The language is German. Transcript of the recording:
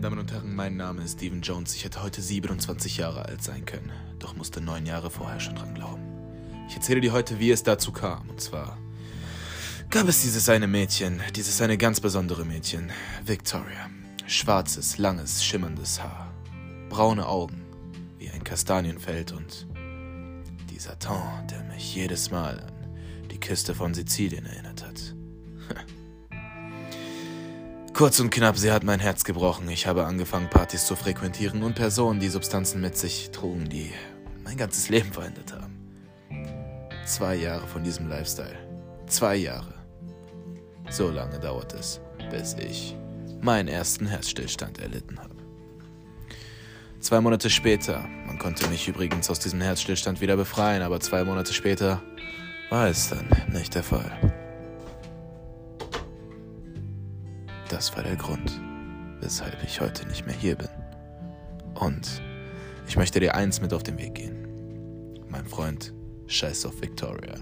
Damen und Herren, mein Name ist Steven Jones. Ich hätte heute 27 Jahre alt sein können, doch musste neun Jahre vorher schon dran glauben. Ich erzähle dir heute, wie es dazu kam. Und zwar gab es dieses eine Mädchen, dieses eine ganz besondere Mädchen, Victoria. Schwarzes, langes, schimmerndes Haar, braune Augen, wie ein Kastanienfeld und dieser Ton, der mich jedes Mal an die Küste von Sizilien erinnert hat. Kurz und knapp, sie hat mein Herz gebrochen. Ich habe angefangen, Partys zu frequentieren und Personen, die Substanzen mit sich trugen, die mein ganzes Leben verändert haben. Zwei Jahre von diesem Lifestyle. Zwei Jahre. So lange dauert es, bis ich meinen ersten Herzstillstand erlitten habe. Zwei Monate später, man konnte mich übrigens aus diesem Herzstillstand wieder befreien, aber zwei Monate später war es dann nicht der Fall. Das war der Grund, weshalb ich heute nicht mehr hier bin. Und ich möchte dir eins mit auf den Weg gehen. Mein Freund, scheiß auf Victoria.